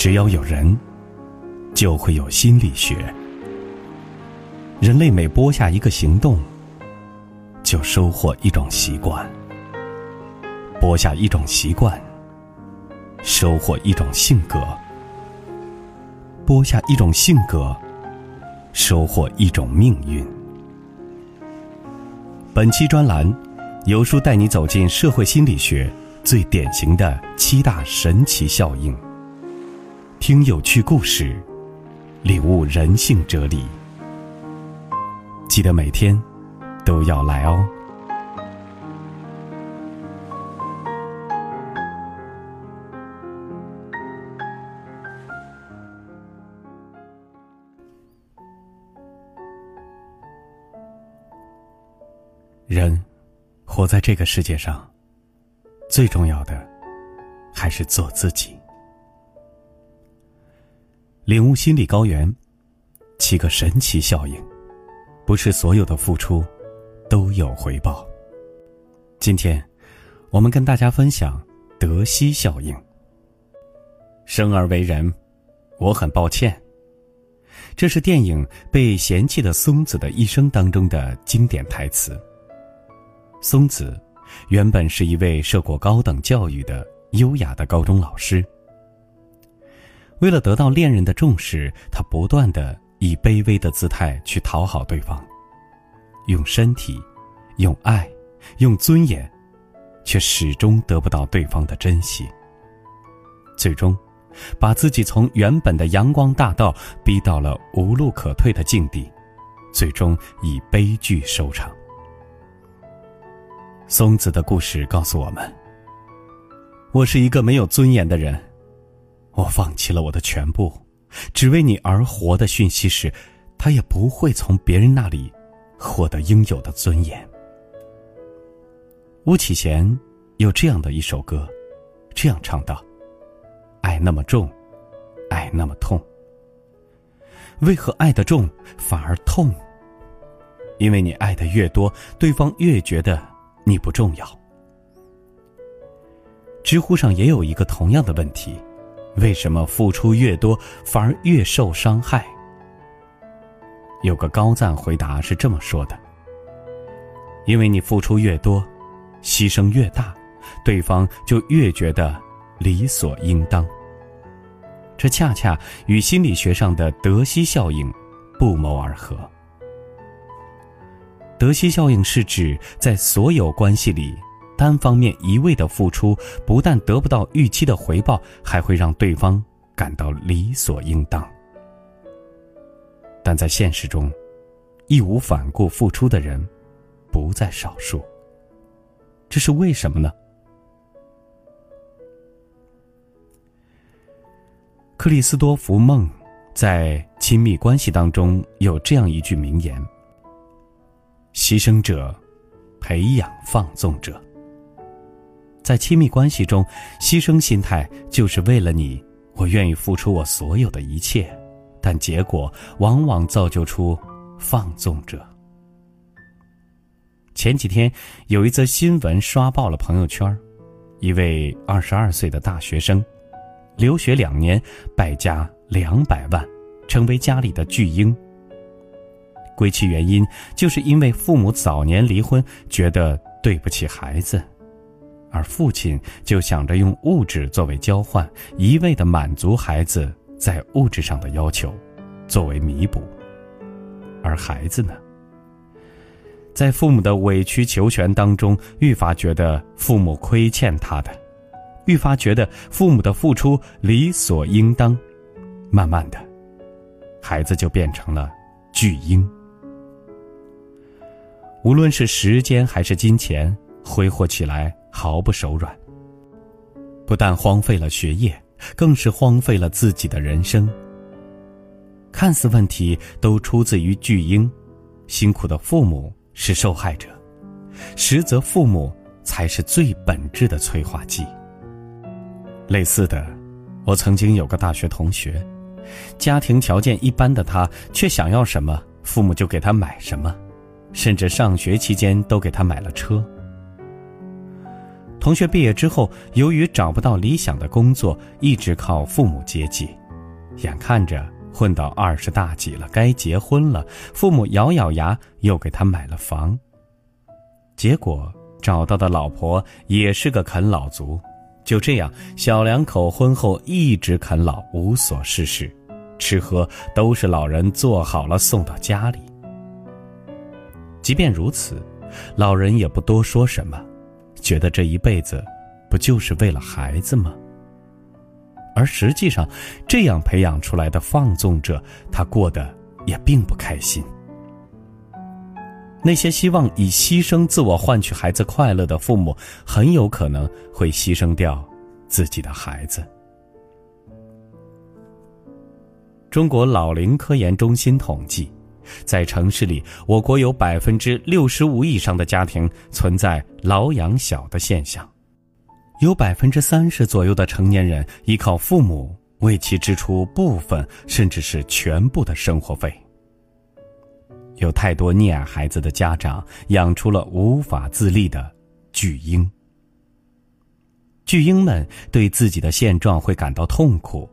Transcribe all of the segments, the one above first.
只要有人，就会有心理学。人类每播下一个行动，就收获一种习惯；播下一种习惯，收获一种性格；播下一种性格，收获一种命运。本期专栏，由书带你走进社会心理学最典型的七大神奇效应。听有趣故事，领悟人性哲理。记得每天都要来哦。人活在这个世界上，最重要的还是做自己。领悟心理高原，七个神奇效应。不是所有的付出都有回报。今天，我们跟大家分享德西效应。生而为人，我很抱歉。这是电影《被嫌弃的松子的一生》当中的经典台词。松子原本是一位受过高等教育的优雅的高中老师。为了得到恋人的重视，他不断的。以卑微的姿态去讨好对方，用身体，用爱，用尊严，却始终得不到对方的珍惜。最终，把自己从原本的阳光大道逼到了无路可退的境地，最终以悲剧收场。松子的故事告诉我们：我是一个没有尊严的人，我放弃了我的全部。只为你而活的讯息时，他也不会从别人那里获得应有的尊严。巫启贤有这样的一首歌，这样唱道：“爱那么重，爱那么痛。为何爱的重反而痛？因为你爱的越多，对方越觉得你不重要。”知乎上也有一个同样的问题。为什么付出越多，反而越受伤害？有个高赞回答是这么说的：“因为你付出越多，牺牲越大，对方就越觉得理所应当。”这恰恰与心理学上的德西效应不谋而合。德西效应是指在所有关系里。单方面一味的付出，不但得不到预期的回报，还会让对方感到理所应当。但在现实中，义无反顾付出的人不在少数。这是为什么呢？克里斯多福·梦在亲密关系当中有这样一句名言：“牺牲者，培养放纵者。”在亲密关系中，牺牲心态就是为了你，我愿意付出我所有的一切，但结果往往造就出放纵者。前几天有一则新闻刷爆了朋友圈，一位二十二岁的大学生，留学两年，败家两百万，成为家里的巨婴。归其原因，就是因为父母早年离婚，觉得对不起孩子。而父亲就想着用物质作为交换，一味的满足孩子在物质上的要求，作为弥补。而孩子呢，在父母的委曲求全当中，愈发觉得父母亏欠他的，愈发觉得父母的付出理所应当。慢慢的，孩子就变成了巨婴。无论是时间还是金钱，挥霍起来。毫不手软，不但荒废了学业，更是荒废了自己的人生。看似问题都出自于巨婴，辛苦的父母是受害者，实则父母才是最本质的催化剂。类似的，我曾经有个大学同学，家庭条件一般的他，却想要什么，父母就给他买什么，甚至上学期间都给他买了车。同学毕业之后，由于找不到理想的工作，一直靠父母接济，眼看着混到二十大几了，该结婚了，父母咬咬牙又给他买了房。结果找到的老婆也是个啃老族，就这样，小两口婚后一直啃老，无所事事，吃喝都是老人做好了送到家里。即便如此，老人也不多说什么，觉得这一辈子不就是为了孩子吗？而实际上，这样培养出来的放纵者，他过得也并不开心。那些希望以牺牲自我换取孩子快乐的父母，很有可能会牺牲掉自己的孩子。中国老龄科研中心统计，在城市里，我国有百分之六十五以上的家庭存在老养小的现象，有百分之三十左右的成年人依靠父母为其支出部分甚至是全部的生活费。有太多溺爱孩子的家长，养出了无法自立的巨婴。巨婴们对自己的现状会感到痛苦，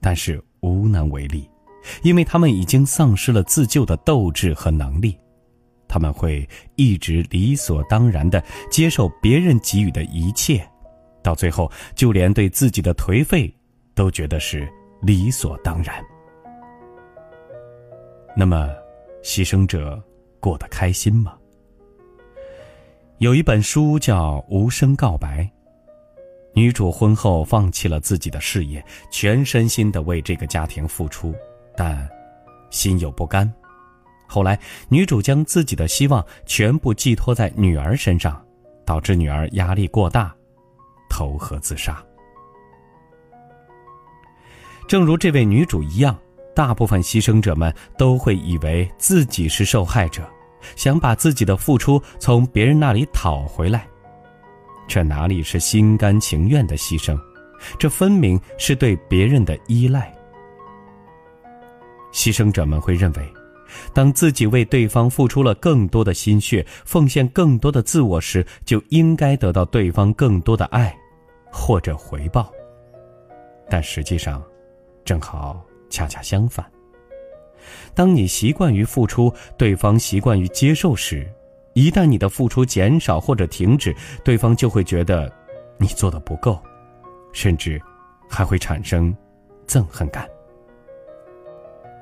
但是无能为力，因为他们已经丧失了自救的斗志和能力。他们会一直理所当然的接受别人给予的一切，到最后，就连对自己的颓废都觉得是理所当然。那么。牺牲者过得开心吗？有一本书叫《无声告白》，女主婚后放弃了自己的事业，全身心的为这个家庭付出，但心有不甘。后来，女主将自己的希望全部寄托在女儿身上，导致女儿压力过大，投河自杀。正如这位女主一样。大部分牺牲者们都会以为自己是受害者，想把自己的付出从别人那里讨回来。这哪里是心甘情愿的牺牲？这分明是对别人的依赖。牺牲者们会认为，当自己为对方付出了更多的心血，奉献更多的自我时，就应该得到对方更多的爱，或者回报。但实际上，正好。恰恰相反，当你习惯于付出，对方习惯于接受时，一旦你的付出减少或者停止，对方就会觉得你做的不够，甚至还会产生憎恨感。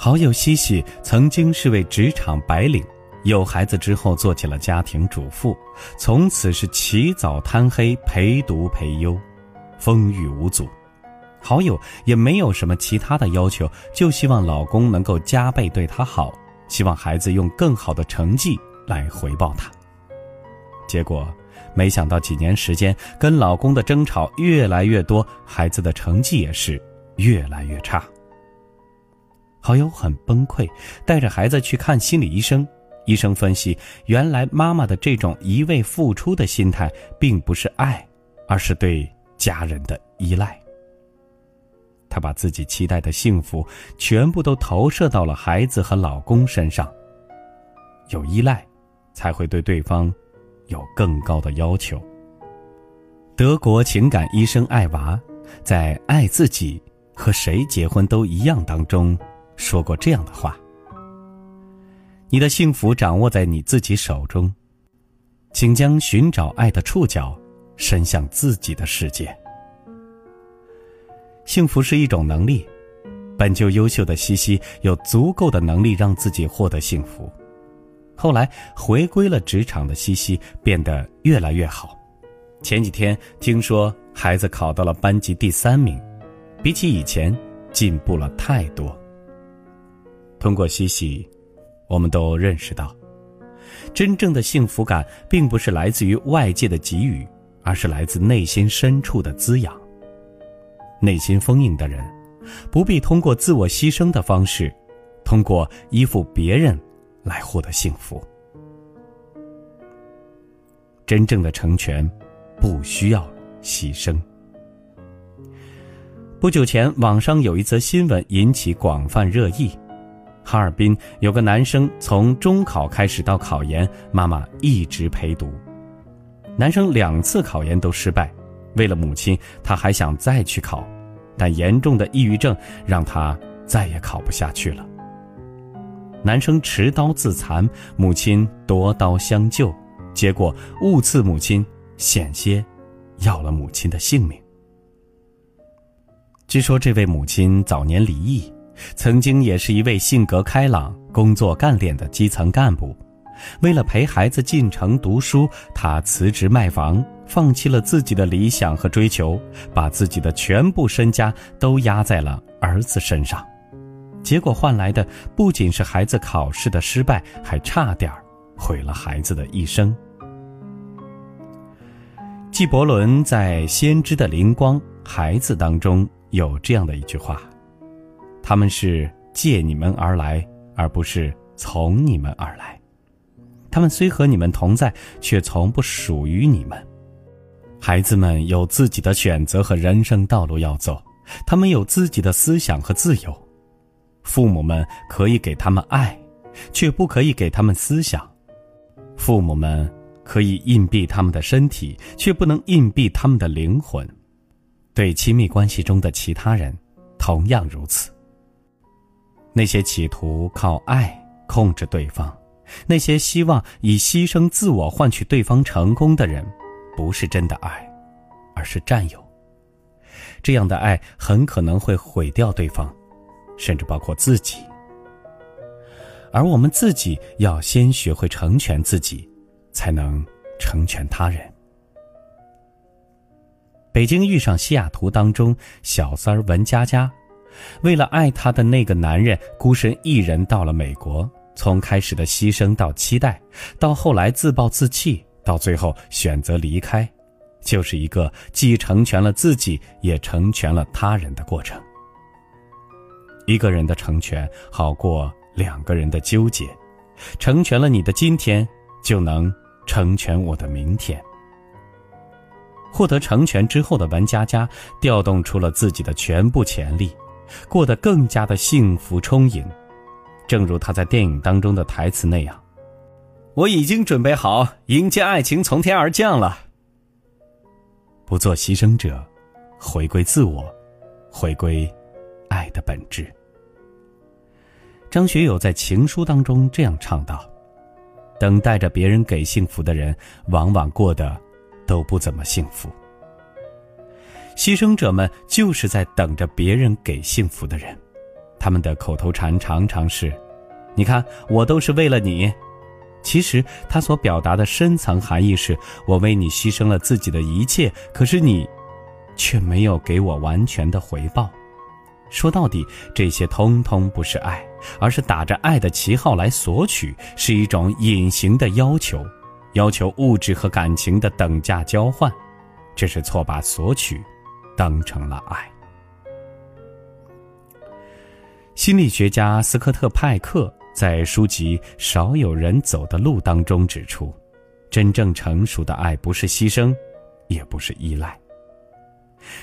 好友西西曾经是位职场白领，有孩子之后做起了家庭主妇，从此是起早贪黑，陪读陪优，风雨无阻。好友也没有什么其他的要求，就希望老公能够加倍对她好，希望孩子用更好的成绩来回报她。结果，没想到几年时间，跟老公的争吵越来越多，孩子的成绩也是越来越差。好友很崩溃，带着孩子去看心理医生。医生分析，原来妈妈的这种一味付出的心态，并不是爱，而是对家人的依赖。她把自己期待的幸福全部都投射到了孩子和老公身上。有依赖，才会对对方有更高的要求。德国情感医生艾娃在《爱自己和谁结婚都一样》当中说过这样的话：“你的幸福掌握在你自己手中，请将寻找爱的触角伸向自己的世界。”幸福是一种能力，本就优秀的西西有足够的能力让自己获得幸福。后来回归了职场的西西变得越来越好。前几天听说孩子考到了班级第三名，比起以前进步了太多。通过嬉戏，我们都认识到，真正的幸福感并不是来自于外界的给予，而是来自内心深处的滋养。内心丰盈的人，不必通过自我牺牲的方式，通过依附别人来获得幸福。真正的成全，不需要牺牲。不久前，网上有一则新闻引起广泛热议：哈尔滨有个男生从中考开始到考研，妈妈一直陪读。男生两次考研都失败，为了母亲，他还想再去考，但严重的抑郁症让他再也考不下去了。男生持刀自残，母亲夺刀相救，结果误刺母亲，险些要了母亲的性命。据说这位母亲早年离异，曾经也是一位性格开朗、工作干练的基层干部。为了陪孩子进城读书，他辞职卖房，放弃了自己的理想和追求，把自己的全部身家都压在了儿子身上。结果换来的不仅是孩子考试的失败，还差点毁了孩子的一生。纪伯伦在《先知的灵光：孩子》当中有这样的一句话：“他们是借你们而来，而不是从你们而来。他们虽和你们同在，却从不属于你们。孩子们有自己的选择和人生道路要走，他们有自己的思想和自由。”父母们可以给他们爱，却不可以给他们思想；父母们可以硬币他们的身体，却不能硬币他们的灵魂。对亲密关系中的其他人，同样如此。那些企图靠爱控制对方，那些希望以牺牲自我换取对方成功的人，不是真的爱，而是占有。这样的爱很可能会毁掉对方。甚至包括自己，而我们自己要先学会成全自己，才能成全他人。北京遇上西雅图当中，小三儿文佳佳，为了爱她的那个男人，孤身一人到了美国。从开始的牺牲到期待，到后来自暴自弃，到最后选择离开，就是一个既成全了自己，也成全了他人的过程。一个人的成全好过两个人的纠结，成全了你的今天，就能成全我的明天。获得成全之后的文佳佳，调动出了自己的全部潜力，过得更加的幸福充盈。正如他在电影当中的台词那样：“我已经准备好迎接爱情从天而降了。”不做牺牲者，回归自我，回归爱的本质。张学友在情书当中这样唱道：“等待着别人给幸福的人，往往过得都不怎么幸福。牺牲者们就是在等着别人给幸福的人，他们的口头禅常常是：‘你看，我都是为了你。’其实他所表达的深层含义是：我为你牺牲了自己的一切，可是你，却没有给我完全的回报。”说到底，这些通通不是爱，而是打着爱的旗号来索取，是一种隐形的要求，要求物质和感情的等价交换，这是错把索取当成了爱。心理学家斯科特·派克在书籍《少有人走的路》当中指出，真正成熟的爱不是牺牲，也不是依赖。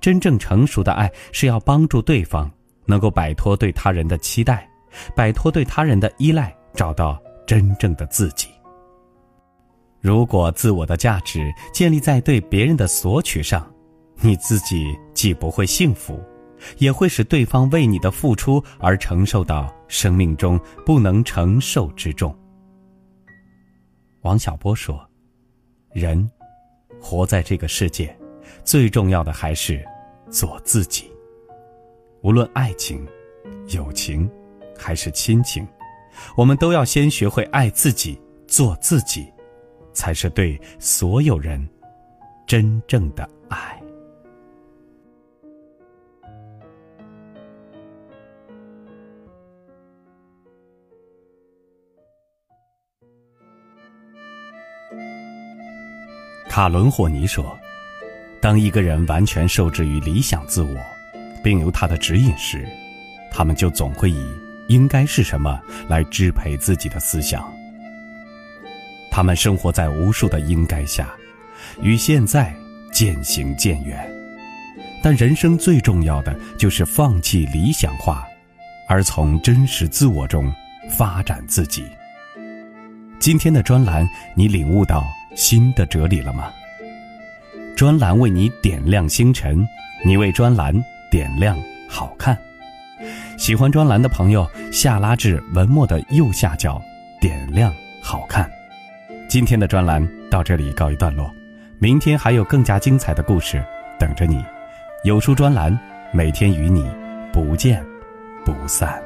真正成熟的爱是要帮助对方能够摆脱对他人的期待，摆脱对他人的依赖，找到真正的自己。如果自我的价值建立在对别人的索取上，你自己既不会幸福，也会使对方为你的付出而承受到生命中不能承受之重。王小波说：“人活在这个世界。”最重要的还是做自己。无论爱情、友情，还是亲情，我们都要先学会爱自己，做自己，才是对所有人真正的爱。卡伦霍尼说。当一个人完全受制于理想自我，并由他的指引时，他们就总会以“应该是什么”来支配自己的思想。他们生活在无数的“应该”下，与现在渐行渐远。但人生最重要的就是放弃理想化，而从真实自我中发展自己。今天的专栏，你领悟到新的哲理了吗？专栏为你点亮星辰，你为专栏点亮好看。喜欢专栏的朋友，下拉至文末的右下角，点亮好看。今天的专栏到这里告一段落，明天还有更加精彩的故事等着你。有书专栏，每天与你不见不散。